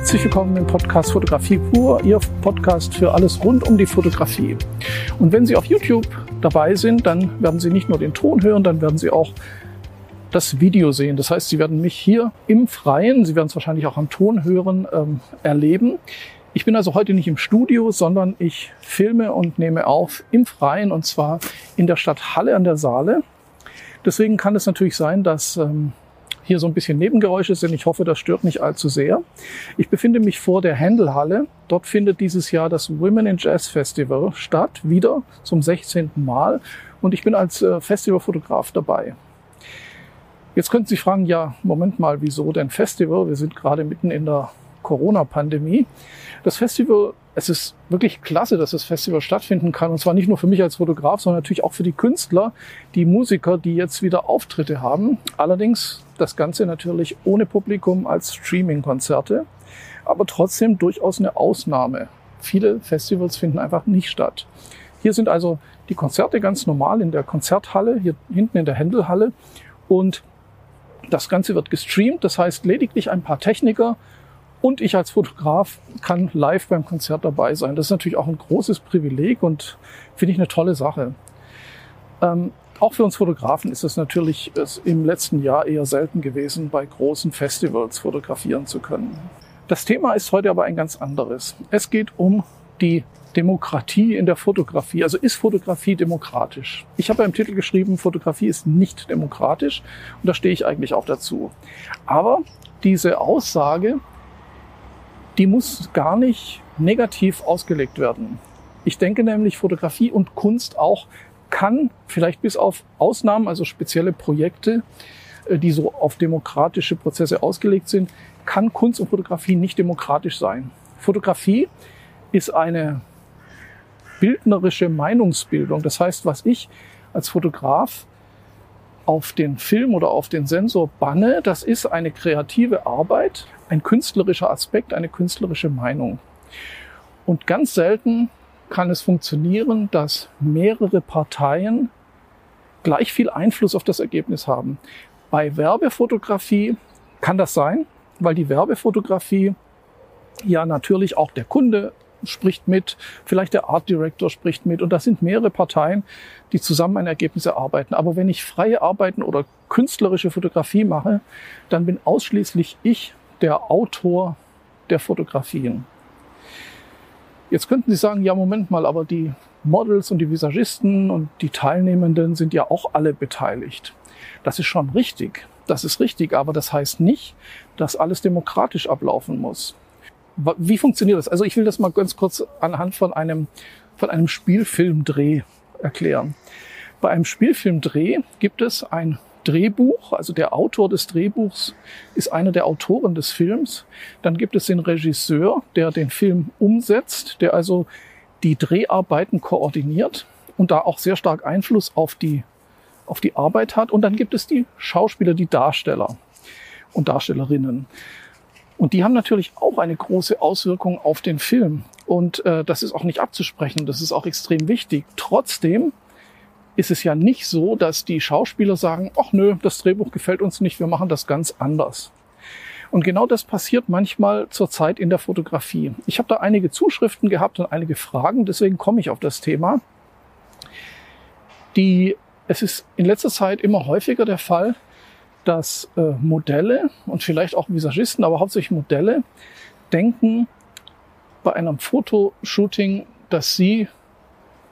Herzlich willkommen im Podcast Fotografie pur, Ihr Podcast für alles rund um die Fotografie. Und wenn Sie auf YouTube dabei sind, dann werden Sie nicht nur den Ton hören, dann werden Sie auch das Video sehen. Das heißt, Sie werden mich hier im Freien, Sie werden es wahrscheinlich auch am Ton hören, ähm, erleben. Ich bin also heute nicht im Studio, sondern ich filme und nehme auf im Freien und zwar in der Stadt Halle an der Saale. Deswegen kann es natürlich sein, dass ähm, hier so ein bisschen Nebengeräusche sind. Ich hoffe, das stört nicht allzu sehr. Ich befinde mich vor der Händelhalle. Dort findet dieses Jahr das Women in Jazz Festival statt, wieder zum 16. Mal. Und ich bin als äh, Festivalfotograf dabei. Jetzt könnten Sie fragen, ja, Moment mal, wieso denn Festival? Wir sind gerade mitten in der Corona-Pandemie. Das Festival, es ist wirklich klasse, dass das Festival stattfinden kann. Und zwar nicht nur für mich als Fotograf, sondern natürlich auch für die Künstler, die Musiker, die jetzt wieder Auftritte haben. Allerdings das Ganze natürlich ohne Publikum als Streaming-Konzerte, aber trotzdem durchaus eine Ausnahme. Viele Festivals finden einfach nicht statt. Hier sind also die Konzerte ganz normal in der Konzerthalle, hier hinten in der Händelhalle. Und das Ganze wird gestreamt. Das heißt, lediglich ein paar Techniker und ich als Fotograf kann live beim Konzert dabei sein. Das ist natürlich auch ein großes Privileg und finde ich eine tolle Sache. Ähm, auch für uns Fotografen ist es natürlich im letzten Jahr eher selten gewesen, bei großen Festivals fotografieren zu können. Das Thema ist heute aber ein ganz anderes. Es geht um die Demokratie in der Fotografie. Also ist Fotografie demokratisch? Ich habe im Titel geschrieben, Fotografie ist nicht demokratisch und da stehe ich eigentlich auch dazu. Aber diese Aussage die muss gar nicht negativ ausgelegt werden. Ich denke nämlich, Fotografie und Kunst auch kann vielleicht bis auf Ausnahmen, also spezielle Projekte, äh, die so auf demokratische Prozesse ausgelegt sind, kann Kunst und Fotografie nicht demokratisch sein. Fotografie ist eine bildnerische Meinungsbildung. Das heißt, was ich als Fotograf auf den Film oder auf den Sensor banne, das ist eine kreative Arbeit, ein künstlerischer Aspekt, eine künstlerische Meinung. Und ganz selten kann es funktionieren, dass mehrere Parteien gleich viel Einfluss auf das Ergebnis haben. Bei Werbefotografie kann das sein, weil die Werbefotografie ja natürlich auch der Kunde spricht mit, vielleicht der Art Director spricht mit und das sind mehrere Parteien, die zusammen ein Ergebnis erarbeiten. Aber wenn ich freie Arbeiten oder künstlerische Fotografie mache, dann bin ausschließlich ich der Autor der Fotografien. Jetzt könnten Sie sagen, ja, Moment mal, aber die Models und die Visagisten und die Teilnehmenden sind ja auch alle beteiligt. Das ist schon richtig. Das ist richtig, aber das heißt nicht, dass alles demokratisch ablaufen muss. Wie funktioniert das? Also ich will das mal ganz kurz anhand von einem, von einem Spielfilmdreh erklären. Bei einem Spielfilmdreh gibt es ein Drehbuch, also der Autor des Drehbuchs ist einer der Autoren des Films. Dann gibt es den Regisseur, der den Film umsetzt, der also die Dreharbeiten koordiniert und da auch sehr stark Einfluss auf die, auf die Arbeit hat. Und dann gibt es die Schauspieler, die Darsteller und Darstellerinnen. Und die haben natürlich auch eine große Auswirkung auf den Film. Und äh, das ist auch nicht abzusprechen, das ist auch extrem wichtig. Trotzdem ist es ja nicht so, dass die Schauspieler sagen, ach nö, das Drehbuch gefällt uns nicht, wir machen das ganz anders. Und genau das passiert manchmal zurzeit in der Fotografie. Ich habe da einige Zuschriften gehabt und einige Fragen, deswegen komme ich auf das Thema. Die, es ist in letzter Zeit immer häufiger der Fall, dass äh, Modelle und vielleicht auch Visagisten, aber hauptsächlich Modelle denken bei einem Fotoshooting, dass sie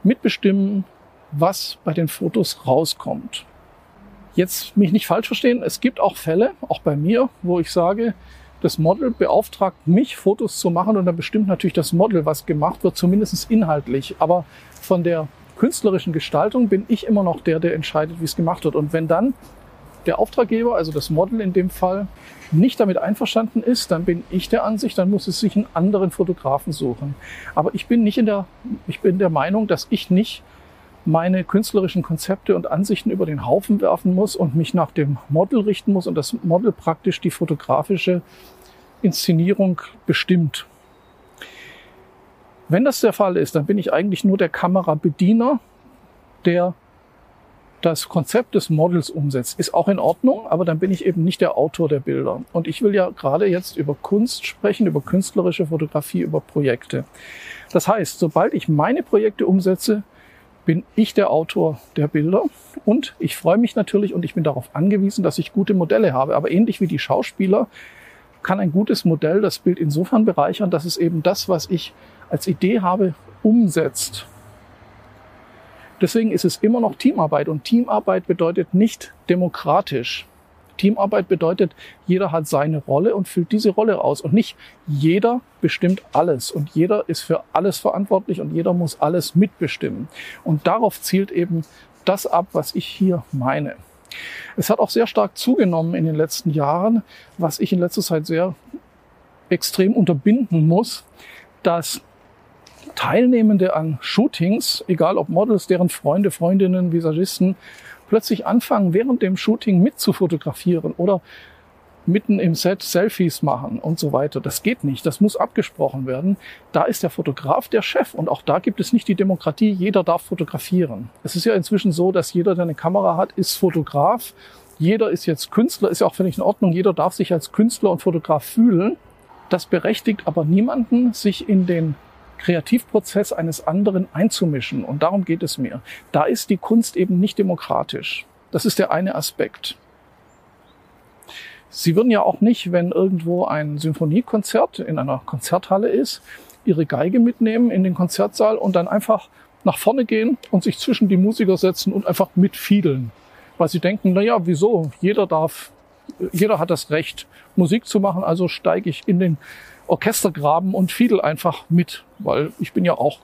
mitbestimmen, was bei den Fotos rauskommt. Jetzt mich nicht falsch verstehen, es gibt auch Fälle, auch bei mir, wo ich sage, das Model beauftragt mich, Fotos zu machen und dann bestimmt natürlich das Model, was gemacht wird, zumindest inhaltlich. Aber von der künstlerischen Gestaltung bin ich immer noch der, der entscheidet, wie es gemacht wird. Und wenn dann der Auftraggeber, also das Model in dem Fall, nicht damit einverstanden ist, dann bin ich der Ansicht, dann muss es sich einen anderen Fotografen suchen. Aber ich bin nicht in der, ich bin der Meinung, dass ich nicht meine künstlerischen Konzepte und Ansichten über den Haufen werfen muss und mich nach dem Model richten muss und das Model praktisch die fotografische Inszenierung bestimmt. Wenn das der Fall ist, dann bin ich eigentlich nur der Kamerabediener, der das Konzept des Models umsetzt, ist auch in Ordnung, aber dann bin ich eben nicht der Autor der Bilder. Und ich will ja gerade jetzt über Kunst sprechen, über künstlerische Fotografie, über Projekte. Das heißt, sobald ich meine Projekte umsetze, bin ich der Autor der Bilder und ich freue mich natürlich und ich bin darauf angewiesen, dass ich gute Modelle habe. Aber ähnlich wie die Schauspieler kann ein gutes Modell das Bild insofern bereichern, dass es eben das, was ich als Idee habe, umsetzt. Deswegen ist es immer noch Teamarbeit und Teamarbeit bedeutet nicht demokratisch. Teamarbeit bedeutet, jeder hat seine Rolle und füllt diese Rolle aus und nicht jeder bestimmt alles und jeder ist für alles verantwortlich und jeder muss alles mitbestimmen. Und darauf zielt eben das ab, was ich hier meine. Es hat auch sehr stark zugenommen in den letzten Jahren, was ich in letzter Zeit sehr extrem unterbinden muss, dass Teilnehmende an Shootings, egal ob Models, deren Freunde, Freundinnen, Visagisten, plötzlich anfangen, während dem Shooting mitzufotografieren oder mitten im Set Selfies machen und so weiter. Das geht nicht. Das muss abgesprochen werden. Da ist der Fotograf der Chef und auch da gibt es nicht die Demokratie. Jeder darf fotografieren. Es ist ja inzwischen so, dass jeder, der eine Kamera hat, ist Fotograf. Jeder ist jetzt Künstler, ist ja auch völlig in Ordnung. Jeder darf sich als Künstler und Fotograf fühlen. Das berechtigt aber niemanden, sich in den Kreativprozess eines anderen einzumischen. Und darum geht es mir. Da ist die Kunst eben nicht demokratisch. Das ist der eine Aspekt. Sie würden ja auch nicht, wenn irgendwo ein Symphoniekonzert in einer Konzerthalle ist, Ihre Geige mitnehmen in den Konzertsaal und dann einfach nach vorne gehen und sich zwischen die Musiker setzen und einfach mitfiedeln. Weil sie denken, na ja, wieso? Jeder darf, jeder hat das Recht, Musik zu machen, also steige ich in den Orchestergraben und fiedel einfach mit, weil ich bin ja auch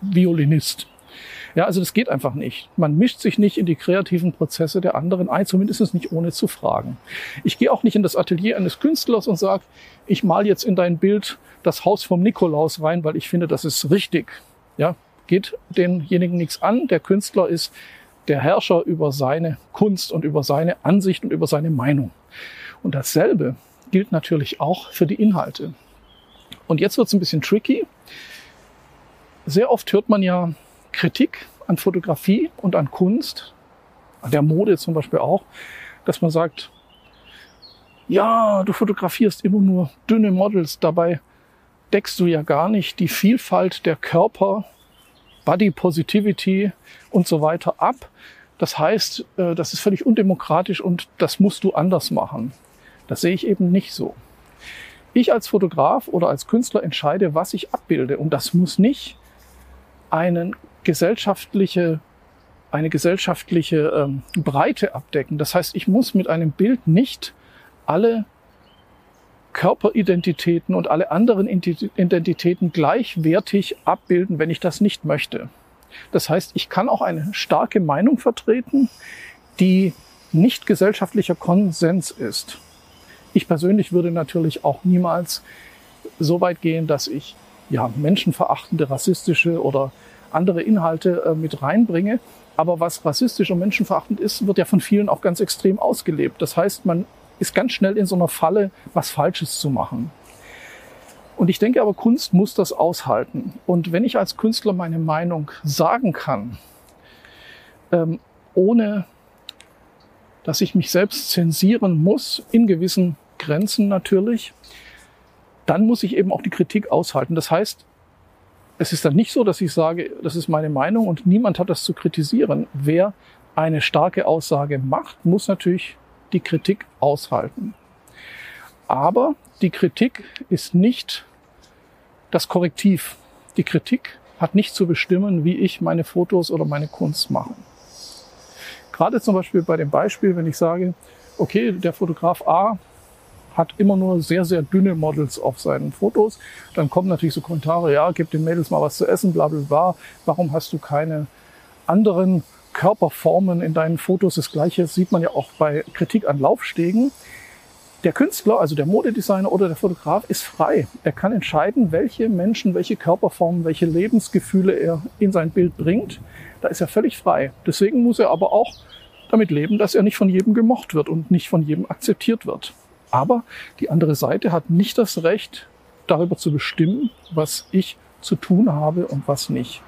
Violinist. Ja, also das geht einfach nicht. Man mischt sich nicht in die kreativen Prozesse der anderen ein, zumindest nicht ohne zu fragen. Ich gehe auch nicht in das Atelier eines Künstlers und sage, ich mal jetzt in dein Bild das Haus vom Nikolaus rein, weil ich finde, das ist richtig. Ja, geht denjenigen nichts an. Der Künstler ist der Herrscher über seine Kunst und über seine Ansicht und über seine Meinung. Und dasselbe gilt natürlich auch für die Inhalte. Und jetzt wird es ein bisschen tricky. Sehr oft hört man ja Kritik an Fotografie und an Kunst, an der Mode zum Beispiel auch, dass man sagt, ja, du fotografierst immer nur dünne Models, dabei deckst du ja gar nicht die Vielfalt der Körper, Body Positivity und so weiter ab. Das heißt, äh, das ist völlig undemokratisch und das musst du anders machen. Das sehe ich eben nicht so. Ich als Fotograf oder als Künstler entscheide, was ich abbilde. Und das muss nicht einen gesellschaftliche, eine gesellschaftliche ähm, Breite abdecken. Das heißt, ich muss mit einem Bild nicht alle Körperidentitäten und alle anderen Identitäten gleichwertig abbilden, wenn ich das nicht möchte. Das heißt, ich kann auch eine starke Meinung vertreten, die nicht gesellschaftlicher Konsens ist. Ich persönlich würde natürlich auch niemals so weit gehen, dass ich ja menschenverachtende, rassistische oder andere Inhalte äh, mit reinbringe. Aber was rassistisch und menschenverachtend ist, wird ja von vielen auch ganz extrem ausgelebt. Das heißt, man ist ganz schnell in so einer Falle, was Falsches zu machen. Und ich denke aber, Kunst muss das aushalten. Und wenn ich als Künstler meine Meinung sagen kann, ähm, ohne dass ich mich selbst zensieren muss, in gewissen Grenzen natürlich, dann muss ich eben auch die Kritik aushalten. Das heißt, es ist dann nicht so, dass ich sage, das ist meine Meinung und niemand hat das zu kritisieren. Wer eine starke Aussage macht, muss natürlich die Kritik aushalten. Aber die Kritik ist nicht das Korrektiv. Die Kritik hat nicht zu bestimmen, wie ich meine Fotos oder meine Kunst mache. Gerade zum Beispiel bei dem Beispiel, wenn ich sage, okay, der Fotograf A hat immer nur sehr, sehr dünne Models auf seinen Fotos. Dann kommen natürlich so Kommentare, ja, gib den Mädels mal was zu essen, bla bla bla. Warum hast du keine anderen Körperformen in deinen Fotos? Das gleiche sieht man ja auch bei Kritik an Laufstegen. Der Künstler, also der Modedesigner oder der Fotograf, ist frei. Er kann entscheiden, welche Menschen, welche Körperformen, welche Lebensgefühle er in sein Bild bringt. Da ist er völlig frei. Deswegen muss er aber auch damit leben, dass er nicht von jedem gemocht wird und nicht von jedem akzeptiert wird. Aber die andere Seite hat nicht das Recht, darüber zu bestimmen, was ich zu tun habe und was nicht.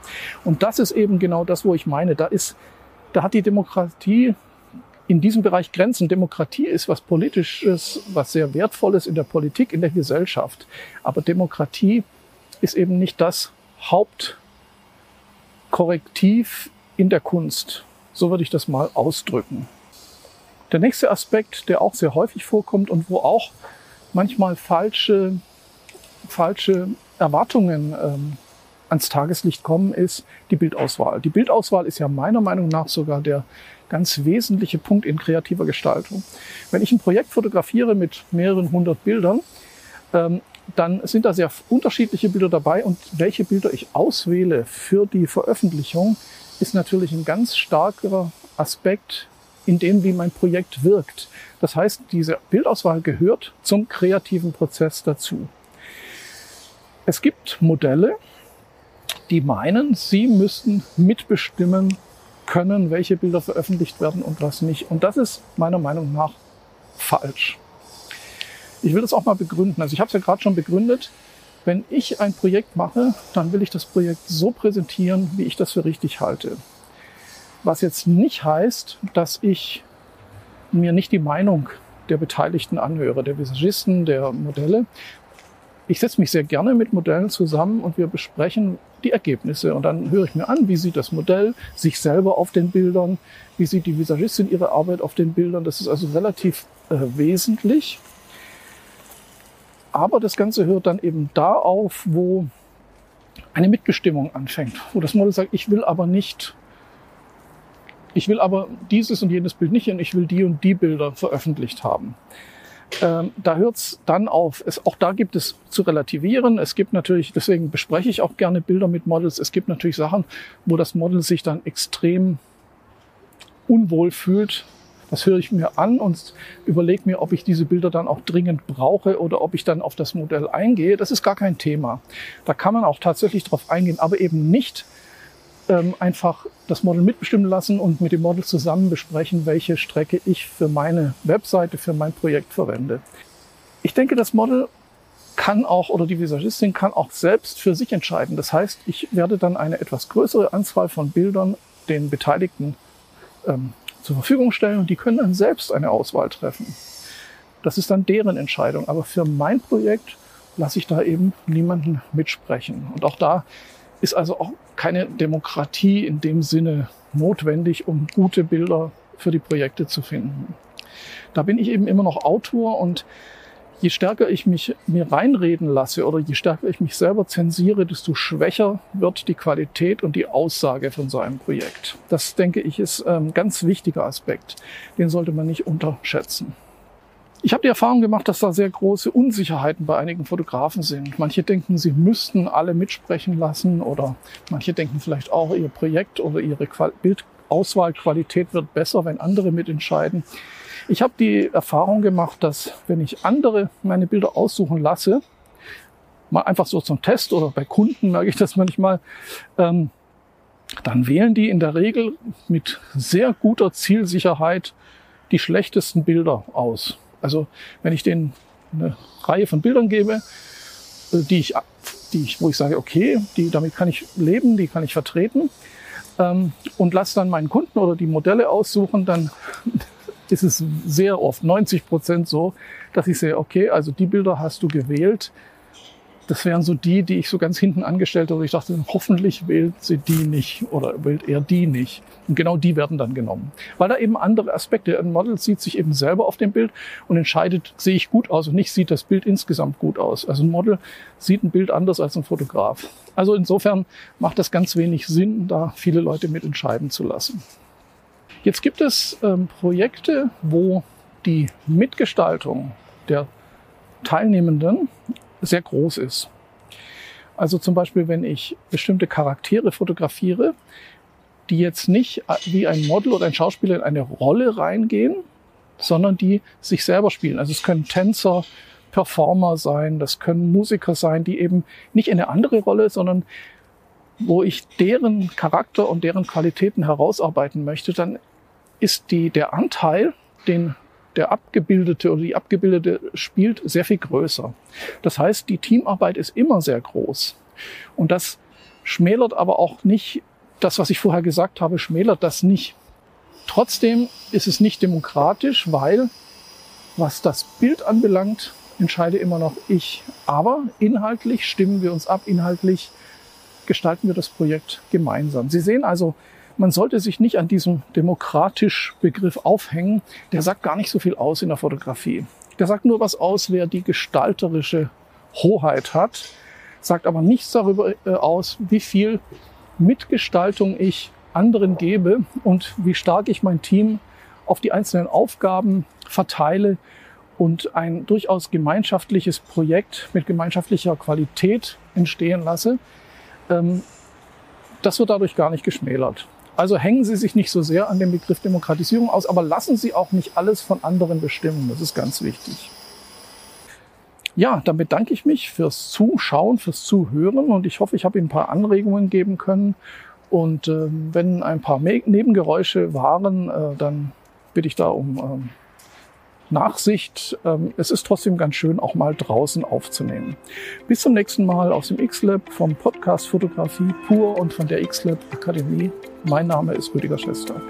Und das ist eben genau das, wo ich meine. Da ist Da hat die Demokratie in diesem Bereich Grenzen. Demokratie ist was Politisches, was sehr Wertvolles in der Politik, in der Gesellschaft. Aber Demokratie ist eben nicht das Hauptkorrektiv in der Kunst. So würde ich das mal ausdrücken. Der nächste Aspekt, der auch sehr häufig vorkommt und wo auch manchmal falsche, falsche Erwartungen ähm, ans Tageslicht kommen, ist die Bildauswahl. Die Bildauswahl ist ja meiner Meinung nach sogar der ganz wesentliche Punkt in kreativer Gestaltung. Wenn ich ein Projekt fotografiere mit mehreren hundert Bildern, ähm, dann sind da sehr unterschiedliche Bilder dabei und welche Bilder ich auswähle für die Veröffentlichung ist natürlich ein ganz starker Aspekt in dem, wie mein Projekt wirkt. Das heißt, diese Bildauswahl gehört zum kreativen Prozess dazu. Es gibt Modelle, die meinen, sie müssten mitbestimmen können, welche Bilder veröffentlicht werden und was nicht. Und das ist meiner Meinung nach falsch. Ich will das auch mal begründen. Also ich habe es ja gerade schon begründet. Wenn ich ein Projekt mache, dann will ich das Projekt so präsentieren, wie ich das für richtig halte. Was jetzt nicht heißt, dass ich mir nicht die Meinung der Beteiligten anhöre, der Visagisten, der Modelle. Ich setze mich sehr gerne mit Modellen zusammen und wir besprechen die Ergebnisse. Und dann höre ich mir an, wie sieht das Modell sich selber auf den Bildern, wie sieht die Visagistin ihre Arbeit auf den Bildern. Das ist also relativ äh, wesentlich. Aber das Ganze hört dann eben da auf, wo eine Mitbestimmung anfängt, wo das Modell sagt, ich will aber nicht, ich will aber dieses und jenes Bild nicht und ich will die und die Bilder veröffentlicht haben. Ähm, da hört's dann auf. Es, auch da gibt es zu relativieren. Es gibt natürlich, deswegen bespreche ich auch gerne Bilder mit Models. Es gibt natürlich Sachen, wo das Model sich dann extrem unwohl fühlt, das höre ich mir an und überlege mir, ob ich diese Bilder dann auch dringend brauche oder ob ich dann auf das Modell eingehe. Das ist gar kein Thema. Da kann man auch tatsächlich drauf eingehen, aber eben nicht ähm, einfach das Model mitbestimmen lassen und mit dem Model zusammen besprechen, welche Strecke ich für meine Webseite, für mein Projekt verwende. Ich denke, das Model kann auch oder die Visagistin kann auch selbst für sich entscheiden. Das heißt, ich werde dann eine etwas größere Anzahl von Bildern den Beteiligten ähm, zur Verfügung stellen und die können dann selbst eine Auswahl treffen. Das ist dann deren Entscheidung. Aber für mein Projekt lasse ich da eben niemanden mitsprechen. Und auch da ist also auch keine Demokratie in dem Sinne notwendig, um gute Bilder für die Projekte zu finden. Da bin ich eben immer noch Autor und je stärker ich mich mir reinreden lasse oder je stärker ich mich selber zensiere, desto schwächer wird die Qualität und die Aussage von so einem Projekt. Das denke ich ist ein ähm, ganz wichtiger Aspekt. Den sollte man nicht unterschätzen. Ich habe die Erfahrung gemacht, dass da sehr große Unsicherheiten bei einigen Fotografen sind. Manche denken, sie müssten alle mitsprechen lassen oder manche denken vielleicht auch, ihr Projekt oder ihre Bildauswahlqualität wird besser, wenn andere mitentscheiden. Ich habe die Erfahrung gemacht, dass wenn ich andere meine Bilder aussuchen lasse, mal einfach so zum Test oder bei Kunden merke ich das manchmal, ähm, dann wählen die in der Regel mit sehr guter Zielsicherheit die schlechtesten Bilder aus. Also wenn ich denen eine Reihe von Bildern gebe, äh, die ich, die ich, wo ich sage, okay, die, damit kann ich leben, die kann ich vertreten, ähm, und lasse dann meinen Kunden oder die Modelle aussuchen, dann ist es sehr oft, 90 Prozent so, dass ich sehe, okay, also die Bilder hast du gewählt. Das wären so die, die ich so ganz hinten angestellt habe. Ich dachte, hoffentlich wählt sie die nicht oder wählt er die nicht. Und genau die werden dann genommen. Weil da eben andere Aspekte. Ein Model sieht sich eben selber auf dem Bild und entscheidet, sehe ich gut aus und nicht sieht das Bild insgesamt gut aus. Also ein Model sieht ein Bild anders als ein Fotograf. Also insofern macht das ganz wenig Sinn, da viele Leute mitentscheiden zu lassen. Jetzt gibt es ähm, Projekte, wo die Mitgestaltung der Teilnehmenden sehr groß ist. Also zum Beispiel, wenn ich bestimmte Charaktere fotografiere, die jetzt nicht wie ein Model oder ein Schauspieler in eine Rolle reingehen, sondern die sich selber spielen. Also es können Tänzer, Performer sein, das können Musiker sein, die eben nicht in eine andere Rolle, sondern wo ich deren Charakter und deren Qualitäten herausarbeiten möchte, dann ist die, der Anteil, den der Abgebildete oder die Abgebildete spielt, sehr viel größer. Das heißt, die Teamarbeit ist immer sehr groß. Und das schmälert aber auch nicht, das, was ich vorher gesagt habe, schmälert das nicht. Trotzdem ist es nicht demokratisch, weil was das Bild anbelangt, entscheide immer noch ich. Aber inhaltlich stimmen wir uns ab, inhaltlich gestalten wir das Projekt gemeinsam. Sie sehen also, man sollte sich nicht an diesem demokratisch Begriff aufhängen. Der sagt gar nicht so viel aus in der Fotografie. Der sagt nur was aus, wer die gestalterische Hoheit hat, sagt aber nichts darüber äh, aus, wie viel Mitgestaltung ich anderen gebe und wie stark ich mein Team auf die einzelnen Aufgaben verteile und ein durchaus gemeinschaftliches Projekt mit gemeinschaftlicher Qualität entstehen lasse. Ähm, das wird dadurch gar nicht geschmälert. Also hängen Sie sich nicht so sehr an dem Begriff Demokratisierung aus, aber lassen Sie auch nicht alles von anderen bestimmen. Das ist ganz wichtig. Ja, dann bedanke ich mich fürs Zuschauen, fürs Zuhören und ich hoffe, ich habe Ihnen ein paar Anregungen geben können. Und äh, wenn ein paar Nebengeräusche waren, äh, dann bitte ich da um äh, Nachsicht. Ähm, es ist trotzdem ganz schön, auch mal draußen aufzunehmen. Bis zum nächsten Mal aus dem X-Lab vom Podcast Fotografie pur und von der X-Lab Akademie. Mein Name ist Rüdiger Schwester.